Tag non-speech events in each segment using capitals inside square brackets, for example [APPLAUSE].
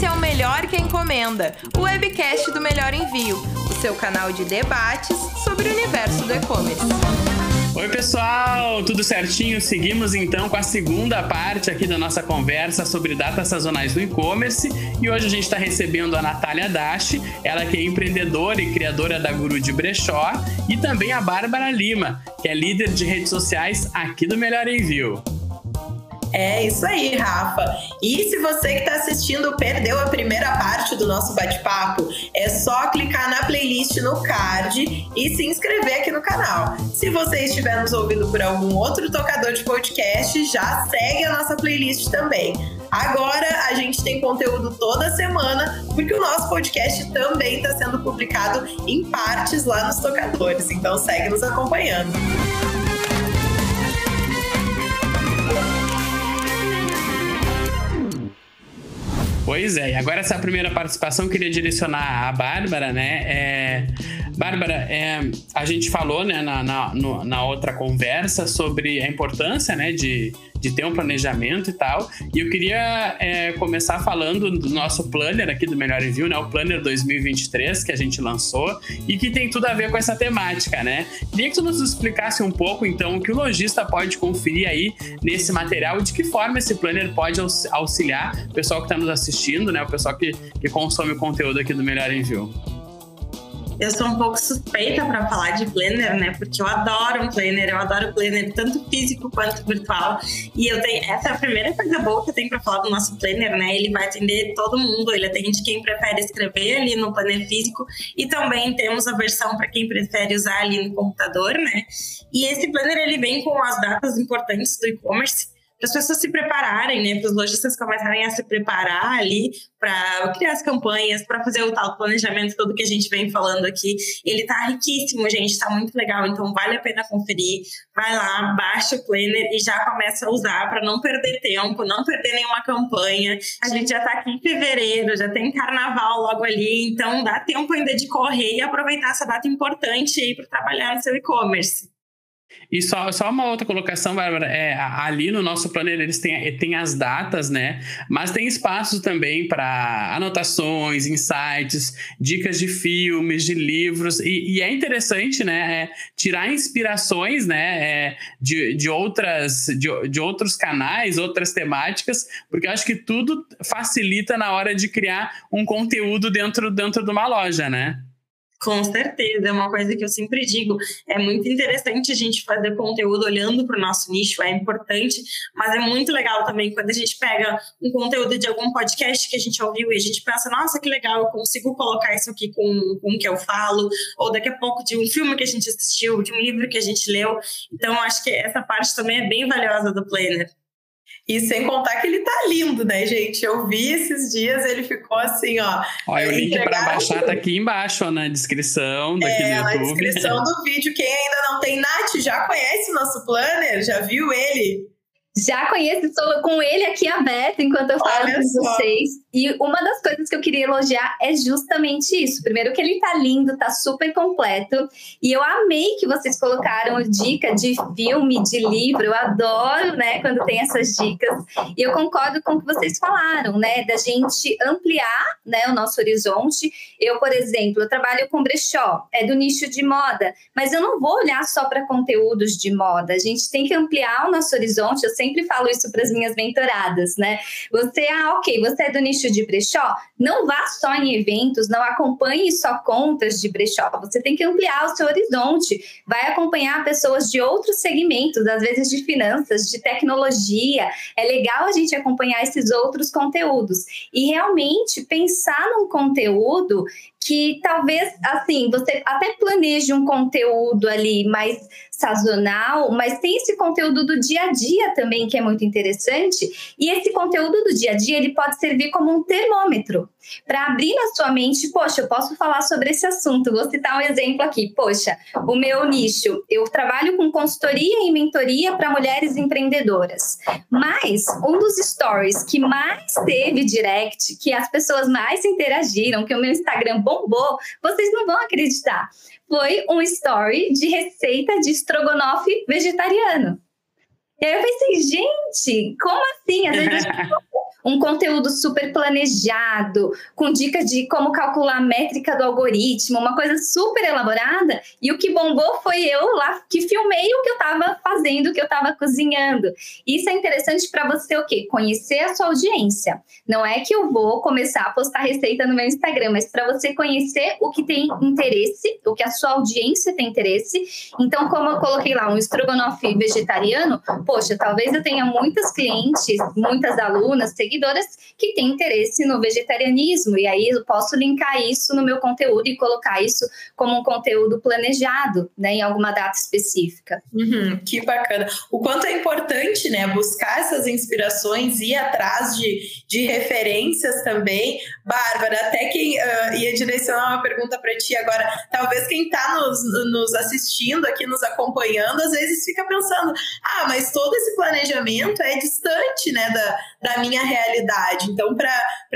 Esse é o Melhor que Encomenda, o webcast do Melhor Envio, o seu canal de debates sobre o universo do e-commerce. Oi, pessoal, tudo certinho? Seguimos então com a segunda parte aqui da nossa conversa sobre datas sazonais do e-commerce e hoje a gente está recebendo a Natália Dashi, ela que é empreendedora e criadora da Guru de Brechó, e também a Bárbara Lima, que é líder de redes sociais aqui do Melhor Envio. É isso aí, Rafa. E se você que está assistindo perdeu a primeira parte do nosso bate-papo, é só clicar na playlist no card e se inscrever aqui no canal. Se você estiver nos ouvindo por algum outro tocador de podcast, já segue a nossa playlist também. Agora a gente tem conteúdo toda semana, porque o nosso podcast também está sendo publicado em partes lá nos tocadores. Então segue nos acompanhando. Pois é, e agora essa primeira participação eu queria direcionar à Bárbara, né? É, Bárbara, é, a gente falou né, na, na, na, outra conversa sobre a importância né, de, de ter um planejamento e tal. E eu queria é, começar falando do nosso planner aqui do Melhor Envio, né? O Planner 2023 que a gente lançou e que tem tudo a ver com essa temática, né? Queria que tu nos explicasse um pouco, então, o que o lojista pode conferir aí nesse material e de que forma esse planner pode auxiliar o pessoal que está nos assistindo, né? O pessoal que, que consome o conteúdo aqui do Melhor Envio. Eu sou um pouco suspeita para falar de planner, né? Porque eu adoro um planner, eu adoro planner tanto físico quanto virtual. E eu tenho essa é a primeira coisa boa que eu tenho para falar do nosso planner, né? Ele vai atender todo mundo, ele atende quem prefere escrever ali no planner físico e também temos a versão para quem prefere usar ali no computador, né? E esse planner ele vem com as datas importantes do e-commerce para as pessoas se prepararem, né, para os lojistas começarem a se preparar ali para criar as campanhas, para fazer o tal planejamento todo que a gente vem falando aqui. Ele tá riquíssimo, gente, tá muito legal, então vale a pena conferir. Vai lá, baixa o planner e já começa a usar para não perder tempo, não perder nenhuma campanha. A gente já tá aqui em fevereiro, já tem carnaval logo ali, então dá tempo ainda de correr e aproveitar essa data importante aí para trabalhar no seu e-commerce. E só, só uma outra colocação, Bárbara, é, ali no nosso planner eles têm, têm as datas, né? Mas tem espaço também para anotações, insights, dicas de filmes, de livros. E, e é interessante, né? É, tirar inspirações, né? É, de, de, outras, de, de outros canais, outras temáticas, porque eu acho que tudo facilita na hora de criar um conteúdo dentro, dentro de uma loja, né? Com certeza, é uma coisa que eu sempre digo. É muito interessante a gente fazer conteúdo olhando para o nosso nicho, é importante, mas é muito legal também quando a gente pega um conteúdo de algum podcast que a gente ouviu e a gente pensa, nossa, que legal, eu consigo colocar isso aqui com, com o que eu falo, ou daqui a pouco de um filme que a gente assistiu, de um livro que a gente leu. Então, acho que essa parte também é bem valiosa do Planner. E sem contar que ele tá lindo, né, gente? Eu vi esses dias, ele ficou assim, ó. Olha, o link para baixar tá aqui embaixo, ó, na descrição daqui é, no YouTube. na descrição do vídeo. Quem ainda não tem Nath, já conhece o nosso planner? Já viu ele? Já conheço, estou com ele aqui aberto enquanto eu falo Olha com só. vocês. E uma das coisas que eu queria elogiar é justamente isso. Primeiro que ele tá lindo, tá super completo. E eu amei que vocês colocaram dica de filme, de livro. Eu adoro, né, quando tem essas dicas. E eu concordo com o que vocês falaram, né, da gente ampliar, né, o nosso horizonte. Eu, por exemplo, eu trabalho com brechó, é do nicho de moda, mas eu não vou olhar só para conteúdos de moda. A gente tem que ampliar o nosso horizonte. Eu sempre falo isso para as minhas mentoradas, né? Você, ah, ok, você é do nicho de brechó, não vá só em eventos, não acompanhe só contas de brechó. Você tem que ampliar o seu horizonte, vai acompanhar pessoas de outros segmentos, às vezes de finanças, de tecnologia. É legal a gente acompanhar esses outros conteúdos e realmente pensar num conteúdo que talvez, assim, você até planeje um conteúdo ali mais sazonal, mas tem esse conteúdo do dia a dia também que é muito interessante. E esse conteúdo do dia a dia ele pode servir como um termômetro para abrir na sua mente, poxa, eu posso falar sobre esse assunto. Vou citar um exemplo aqui. Poxa, o meu nicho, eu trabalho com consultoria e mentoria para mulheres empreendedoras. Mas um dos stories que mais teve direct, que as pessoas mais interagiram, que o meu Instagram bombou, vocês não vão acreditar. Foi um story de receita de estrogonofe vegetariano. E aí eu pensei, gente, como assim? Às vezes [LAUGHS] um conteúdo super planejado, com dicas de como calcular a métrica do algoritmo, uma coisa super elaborada. E o que bombou foi eu lá que filmei o que eu estava fazendo, o que eu estava cozinhando. Isso é interessante para você o quê? Conhecer a sua audiência. Não é que eu vou começar a postar receita no meu Instagram, mas para você conhecer o que tem interesse, o que a sua audiência tem interesse. Então, como eu coloquei lá um estrogonofe vegetariano, poxa, talvez eu tenha muitas clientes, muitas alunas, seguidoras que têm interesse no vegetarianismo, e aí eu posso linkar isso no meu conteúdo e colocar isso como um conteúdo planejado, né, em alguma data específica. Uhum, que bacana. O quanto é importante, né, buscar essas inspirações, ir atrás de, de referências também. Bárbara, até quem uh, ia direcionar uma pergunta para ti agora, talvez quem está nos, nos assistindo aqui, nos acompanhando, às vezes fica pensando, ah, mas todo esse planejamento é distante, né, da, da minha realidade. Então, para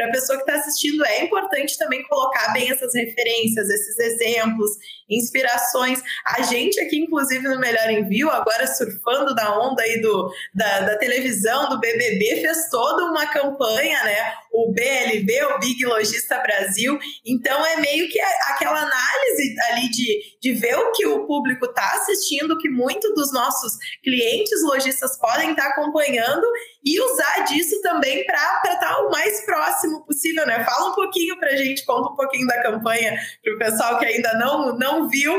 a pessoa que está assistindo, é importante também colocar bem essas referências, esses exemplos, inspirações. A gente aqui, inclusive, no Melhor Envio, agora surfando da onda aí do, da, da televisão, do BBB, fez toda uma campanha, né? O BLB, o Big Logista Brasil. Então, é meio que aquela análise ali de, de ver o que o público está assistindo, que muito dos nossos clientes lojistas podem estar tá acompanhando e usar disso também para estar tá o mais próximo possível, né? Fala um pouquinho para a gente, conta um pouquinho da campanha para o pessoal que ainda não, não viu.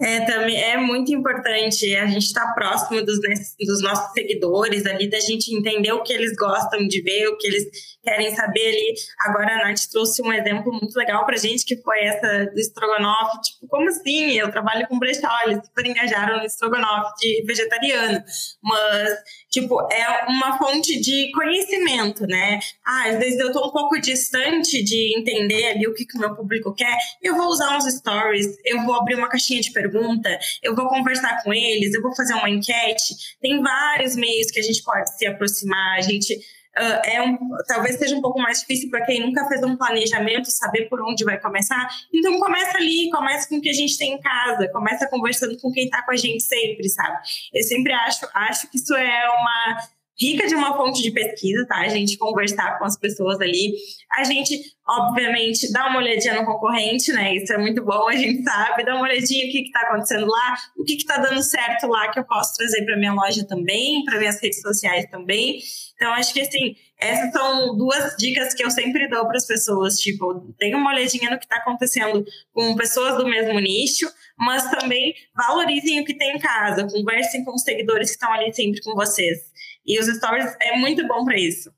É, também é muito importante a gente estar tá próximo dos, dos nossos seguidores ali, da gente entender o que eles gostam de ver, o que eles querem saber ali. Agora a Nath trouxe um exemplo muito legal pra gente, que foi essa do estrogonofe. Tipo, como assim? Eu trabalho com brechó, eles super engajaram no estrogonofe de vegetariano. Mas, tipo, é uma fonte de conhecimento, né? Ah, às vezes eu tô um pouco distante de entender ali o que o meu público quer. Eu vou usar uns stories, eu vou abrir uma caixinha de pergunta, eu vou conversar com eles, eu vou fazer uma enquete. Tem vários meios que a gente pode se aproximar, a gente Uh, é um, talvez seja um pouco mais difícil para quem nunca fez um planejamento, saber por onde vai começar. Então começa ali, começa com o que a gente tem em casa, começa conversando com quem está com a gente sempre, sabe? Eu sempre acho, acho que isso é uma rica de uma fonte de pesquisa, tá? A gente conversar com as pessoas ali. A gente, obviamente, dá uma olhadinha no concorrente, né? Isso é muito bom, a gente sabe. Dá uma olhadinha o que está acontecendo lá, o que está dando certo lá que eu posso trazer para minha loja também, para minhas redes sociais também. Então, acho que assim, essas são duas dicas que eu sempre dou para as pessoas. Tipo, tenha uma olhadinha no que está acontecendo com pessoas do mesmo nicho, mas também valorizem o que tem em casa, conversem com os seguidores que estão ali sempre com vocês. E os stories é muito bom para isso.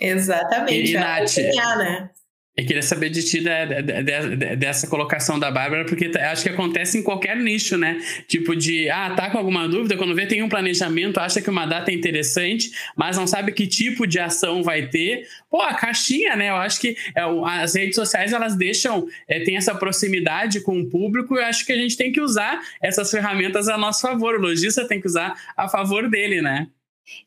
Exatamente. E, Nath, né? Eu queria saber de ti da, da, da, dessa colocação da Bárbara, porque acho que acontece em qualquer nicho, né? Tipo de, ah, tá com alguma dúvida, quando vê tem um planejamento, acha que uma data é interessante, mas não sabe que tipo de ação vai ter. Pô, a caixinha, né? Eu acho que é, as redes sociais, elas deixam, é, tem essa proximidade com o público, e eu acho que a gente tem que usar essas ferramentas a nosso favor. O lojista tem que usar a favor dele, né?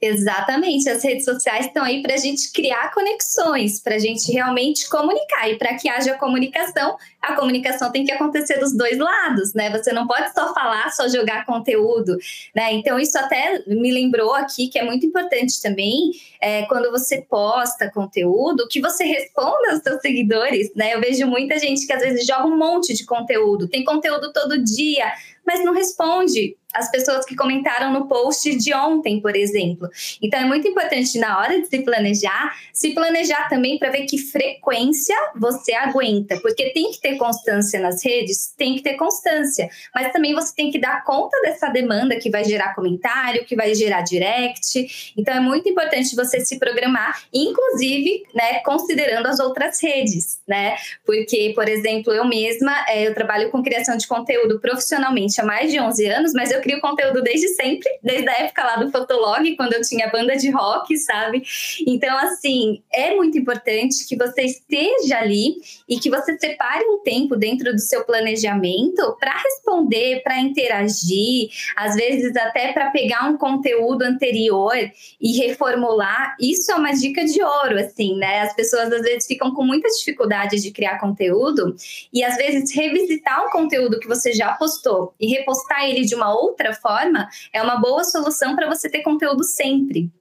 Exatamente, as redes sociais estão aí para a gente criar conexões, para a gente realmente comunicar. E para que haja comunicação, a comunicação tem que acontecer dos dois lados, né? Você não pode só falar, só jogar conteúdo, né? Então, isso até me lembrou aqui que é muito importante também, é, quando você posta conteúdo, que você responda aos seus seguidores, né? Eu vejo muita gente que às vezes joga um monte de conteúdo, tem conteúdo todo dia, mas não responde as pessoas que comentaram no post de ontem, por exemplo. Então é muito importante na hora de se planejar, se planejar também para ver que frequência você aguenta, porque tem que ter constância nas redes, tem que ter constância, mas também você tem que dar conta dessa demanda que vai gerar comentário, que vai gerar direct. Então é muito importante você se programar, inclusive, né, considerando as outras redes, né? Porque, por exemplo, eu mesma, é, eu trabalho com criação de conteúdo profissionalmente há mais de 11 anos, mas eu crio conteúdo desde sempre, desde a época lá do Fotolog, quando eu tinha banda de rock, sabe? Então, assim, é muito importante que você esteja ali e que você separe um tempo dentro do seu planejamento para responder, para interagir, às vezes até para pegar um conteúdo anterior e reformular. Isso é uma dica de ouro, assim, né? As pessoas às vezes ficam com muita dificuldade de criar conteúdo e às vezes revisitar um conteúdo que você já postou e repostar ele de uma outra forma é uma boa solução para você ter conteúdo sempre.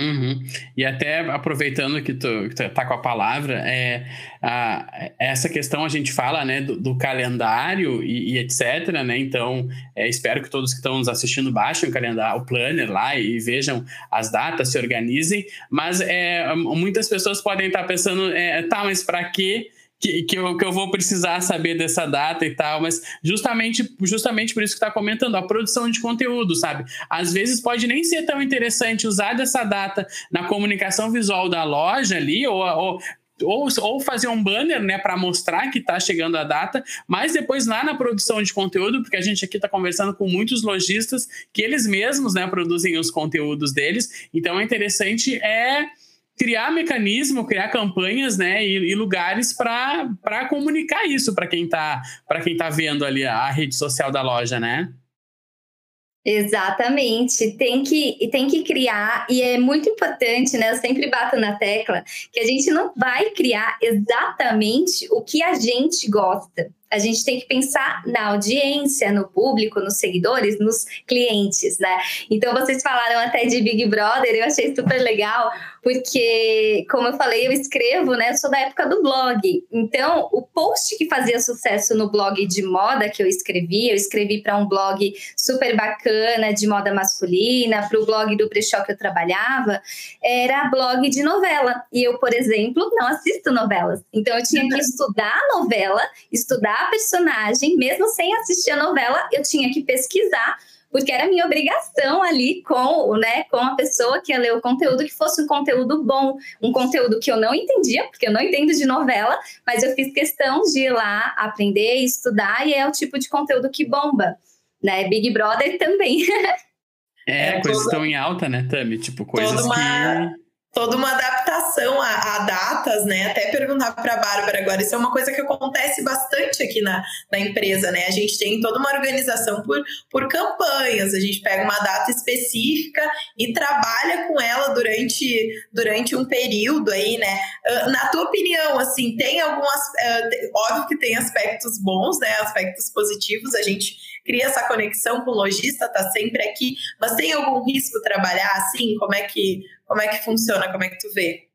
Uhum. E até aproveitando que tu, que tu tá com a palavra, é, a, essa questão a gente fala né, do, do calendário e, e, etc. Né? Então, é, espero que todos que estão nos assistindo baixem o calendário, o planner lá e vejam as datas, se organizem. Mas é, muitas pessoas podem estar pensando, é, tá, mas para que que, que, eu, que eu vou precisar saber dessa data e tal, mas justamente, justamente por isso que está comentando, a produção de conteúdo, sabe? Às vezes pode nem ser tão interessante usar dessa data na comunicação visual da loja ali, ou, ou ou, ou, fazer um banner, né, para mostrar que está chegando a data, mas depois lá na produção de conteúdo, porque a gente aqui está conversando com muitos lojistas que eles mesmos, né, produzem os conteúdos deles. Então é interessante é criar mecanismo, criar campanhas, né, e, e lugares para comunicar isso para quem está para quem tá vendo ali a rede social da loja, né? Exatamente, tem que, tem que criar, e é muito importante, né? Eu sempre bato na tecla que a gente não vai criar exatamente o que a gente gosta a gente tem que pensar na audiência, no público, nos seguidores, nos clientes, né? Então vocês falaram até de Big Brother, eu achei super legal, porque, como eu falei, eu escrevo, né? Eu sou da época do blog. Então, o post que fazia sucesso no blog de moda que eu escrevi, eu escrevi para um blog super bacana de moda masculina, para o blog do brechó que eu trabalhava, era blog de novela. E eu, por exemplo, não assisto novelas. Então, eu tinha que [LAUGHS] estudar a novela, estudar a personagem, mesmo sem assistir a novela, eu tinha que pesquisar, porque era minha obrigação ali com, né, com a pessoa que ia ler o conteúdo, que fosse um conteúdo bom, um conteúdo que eu não entendia, porque eu não entendo de novela, mas eu fiz questão de ir lá aprender, estudar, e é o tipo de conteúdo que bomba, né? Big Brother também. [LAUGHS] É, é coisas estão em alta, né, Tami? Tipo, coisas uma... que toda uma adaptação a, a, datas, né? Até perguntar para a Bárbara agora, isso é uma coisa que acontece bastante aqui na, na empresa, né? A gente tem toda uma organização por, por campanhas, a gente pega uma data específica e trabalha com ela durante, durante um período aí, né? Uh, na tua opinião, assim, tem algumas. Uh, óbvio que tem aspectos bons, né? Aspectos positivos, a gente cria essa conexão com o lojista, tá sempre aqui, mas tem algum risco trabalhar assim? Como é que como é que funciona? Como é que tu vê?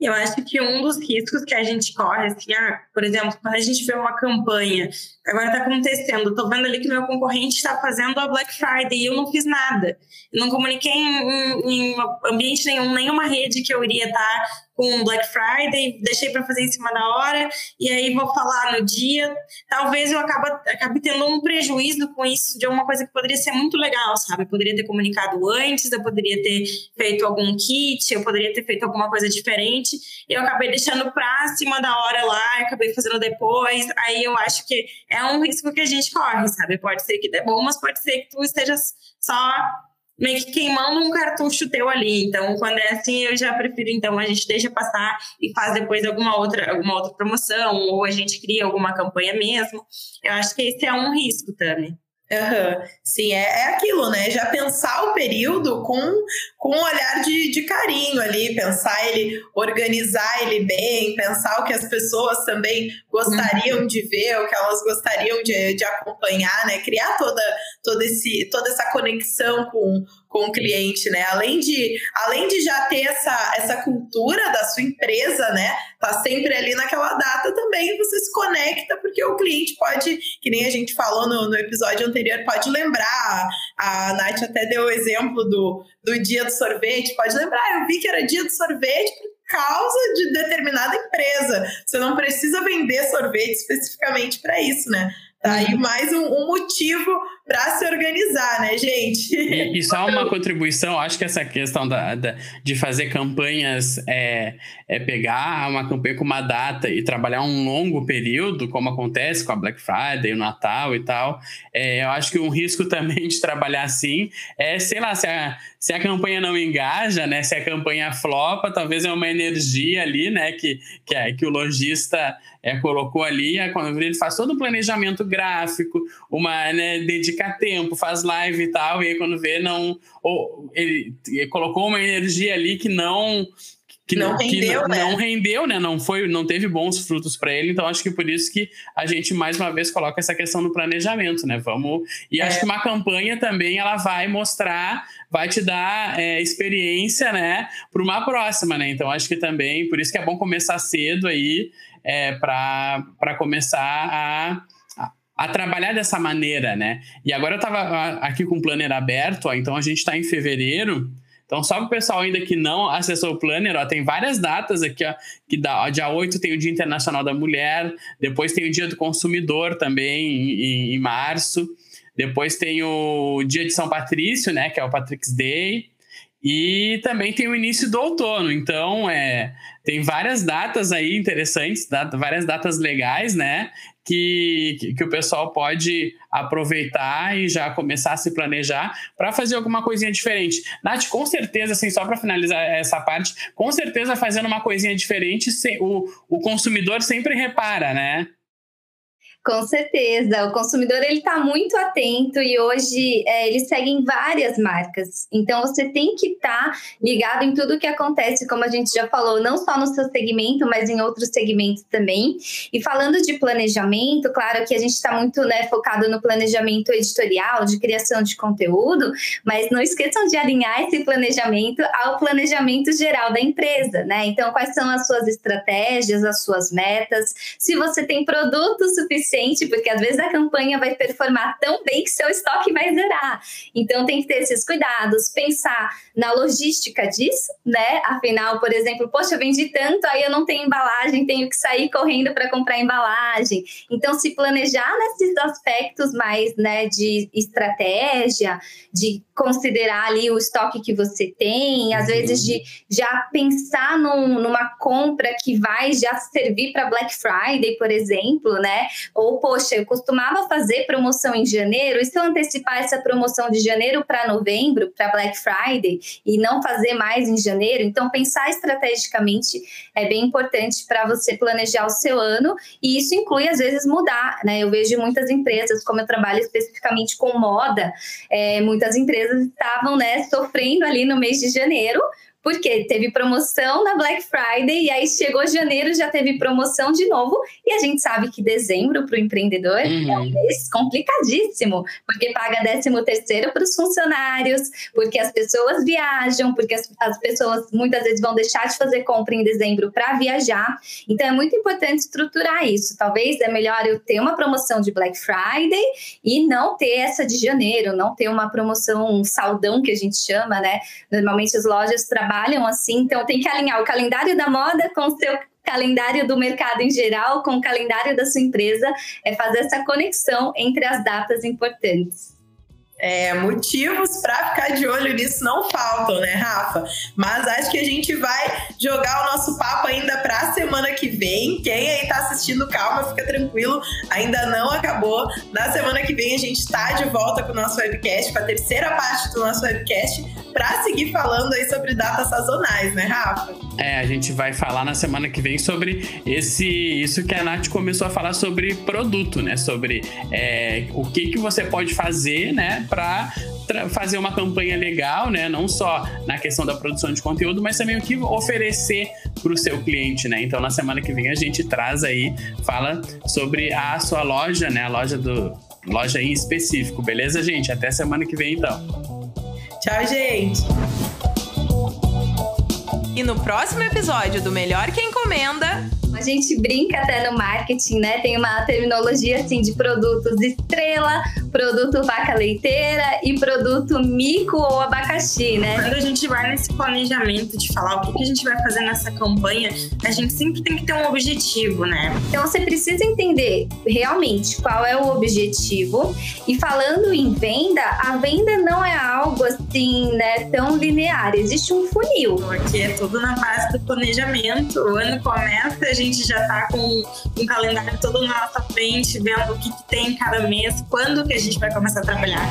Eu acho que um dos riscos que a gente corre, assim, ah, por exemplo, quando a gente vê uma campanha, agora está acontecendo, estou vendo ali que meu concorrente está fazendo a Black Friday e eu não fiz nada. Não comuniquei em, em, em ambiente nenhum, nenhuma rede que eu iria estar tá com Black Friday, deixei para fazer em cima da hora, e aí vou falar no dia. Talvez eu acabe, acabe tendo um prejuízo com isso de alguma coisa que poderia ser muito legal, sabe? Eu poderia ter comunicado antes, eu poderia ter feito algum kit, eu poderia ter feito alguma coisa diferente. Eu acabei deixando para cima da hora lá, acabei fazendo depois. Aí eu acho que é um risco que a gente corre, sabe? Pode ser que dê bom, mas pode ser que tu esteja só meio que queimando um cartucho teu ali. Então, quando é assim, eu já prefiro, então, a gente deixa passar e faz depois alguma outra, alguma outra promoção, ou a gente cria alguma campanha mesmo. Eu acho que esse é um risco também. Uhum. Sim, é, é aquilo, né? Já pensar o período com, com um olhar de, de carinho ali, pensar ele, organizar ele bem, pensar o que as pessoas também gostariam uhum. de ver, o que elas gostariam de, de acompanhar, né? Criar toda, toda, esse, toda essa conexão com, com o cliente, né? Além de, além de já ter essa, essa cultura da sua empresa, né? Tá sempre ali naquela data também, você se conecta, porque o cliente pode, que nem a gente falou no, no episódio anterior, pode lembrar. A Nath até deu o exemplo do, do dia do sorvete, pode lembrar, eu vi que era dia do sorvete, causa de determinada empresa. Você não precisa vender sorvete especificamente para isso, né? Tá aí uhum. mais um, um motivo para se organizar, né, gente? E, e, só uma contribuição, acho que essa questão da, da de fazer campanhas é, é, pegar uma campanha com uma data e trabalhar um longo período, como acontece com a Black Friday, o Natal e tal. É, eu acho que um risco [LAUGHS] também de trabalhar assim é, sei lá, se a, se a campanha não engaja, né? Se a campanha flopa, talvez é uma energia ali, né? Que, que, é, que o lojista é, colocou ali, é, quando ele faz todo o planejamento gráfico, uma né, dedicar tempo, faz live e tal, e aí quando vê, não. Ou ele, ele colocou uma energia ali que não que não rendeu, que né? não rendeu, né? Não foi, não teve bons frutos para ele. Então acho que por isso que a gente mais uma vez coloca essa questão no planejamento, né? Vamos e é. acho que uma campanha também ela vai mostrar, vai te dar é, experiência, né? Para uma próxima, né? Então acho que também por isso que é bom começar cedo aí é, para começar a a trabalhar dessa maneira, né? E agora eu estava aqui com o planner aberto, ó, então a gente está em fevereiro. Então, só para o pessoal ainda que não acessou o Planner, ó, tem várias datas aqui, ó, que dá, ó, dia 8 tem o Dia Internacional da Mulher, depois tem o Dia do Consumidor também, em, em março, depois tem o Dia de São Patrício, né, que é o Patrick's Day, e também tem o início do outono, então é, tem várias datas aí interessantes, data, várias datas legais, né? Que, que o pessoal pode aproveitar e já começar a se planejar para fazer alguma coisinha diferente. Nath, com certeza, assim, só para finalizar essa parte, com certeza fazendo uma coisinha diferente, o, o consumidor sempre repara, né? Com certeza, o consumidor ele está muito atento e hoje é, eles seguem várias marcas. Então você tem que estar tá ligado em tudo que acontece, como a gente já falou, não só no seu segmento, mas em outros segmentos também. E falando de planejamento, claro que a gente está muito né, focado no planejamento editorial, de criação de conteúdo, mas não esqueçam de alinhar esse planejamento ao planejamento geral da empresa, né? Então, quais são as suas estratégias, as suas metas? Se você tem produto suficiente suficiente, porque às vezes a campanha vai performar tão bem que seu estoque vai zerar. Então tem que ter esses cuidados, pensar na logística disso, né? Afinal, por exemplo, poxa, eu vendi tanto, aí eu não tenho embalagem, tenho que sair correndo para comprar embalagem. Então se planejar nesses aspectos mais, né, de estratégia, de considerar ali o estoque que você tem, às vezes de já pensar num, numa compra que vai já servir para Black Friday, por exemplo, né? Ou, poxa, eu costumava fazer promoção em janeiro, e se eu antecipar essa promoção de janeiro para novembro, para Black Friday, e não fazer mais em janeiro? Então, pensar estrategicamente é bem importante para você planejar o seu ano, e isso inclui, às vezes, mudar, né? Eu vejo muitas empresas, como eu trabalho especificamente com moda, é, muitas empresas estavam, né, sofrendo ali no mês de janeiro, porque teve promoção na Black Friday e aí chegou janeiro já teve promoção de novo. E a gente sabe que dezembro para o empreendedor uhum. é um mês complicadíssimo porque paga 13 terceiro para os funcionários porque as pessoas viajam porque as, as, pessoas muitas vezes vão deixar de fazer compra em dezembro para viajar. Então é muito importante estruturar isso. Talvez é melhor eu ter uma promoção de Black Friday e não ter essa de janeiro não ter uma promoção um saldão que a gente chama né? Normalmente as lojas trabalham trabalham assim, então tem que alinhar o calendário da moda com o seu calendário do mercado em geral, com o calendário da sua empresa, é fazer essa conexão entre as datas importantes. É, motivos para ficar de olho nisso não faltam, né, Rafa? Mas acho que a gente vai jogar o nosso papo ainda para a semana que vem. Quem aí tá assistindo, calma, fica tranquilo, ainda não acabou. Na semana que vem a gente está de volta com o nosso webcast, com a terceira parte do nosso webcast, para seguir falando aí sobre datas sazonais, né, Rafa? É, a gente vai falar na semana que vem sobre esse isso que a Nath começou a falar sobre produto, né? Sobre é, o que, que você pode fazer, né? para fazer uma campanha legal, né? Não só na questão da produção de conteúdo, mas também o que oferecer para o seu cliente, né? Então, na semana que vem a gente traz aí, fala sobre a sua loja, né? A loja do loja em específico, beleza, gente? Até semana que vem, então. Tchau, gente. E no próximo episódio do Melhor que Encomenda, a gente brinca até no marketing, né? Tem uma terminologia assim de produtos estrela, produto vaca leiteira e produto mico ou abacaxi, né? Quando a gente vai nesse planejamento de falar o que, a gente vai fazer nessa campanha, a gente sempre tem que ter um objetivo, né? Então você precisa entender realmente qual é o objetivo. E falando em venda, a venda não é algo assim, né, tão linear. Existe um funil. Porque é tudo na base do planejamento. O ano começa, a gente já tá com um calendário todo na nossa frente, vendo o que, que tem cada mês, quando que a gente vai começar a trabalhar.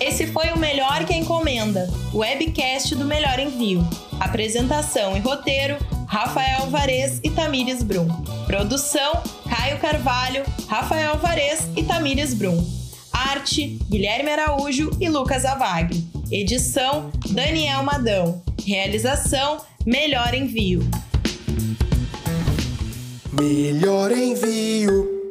Esse foi o Melhor que Encomenda, o webcast do Melhor Envio. Apresentação e roteiro: Rafael Varez e Tamires Brum. Produção: Caio Carvalho, Rafael Varez e Tamires Brum. Arte: Guilherme Araújo e Lucas Avagre. Edição Daniel Madão. Realização Melhor Envio. Melhor envio.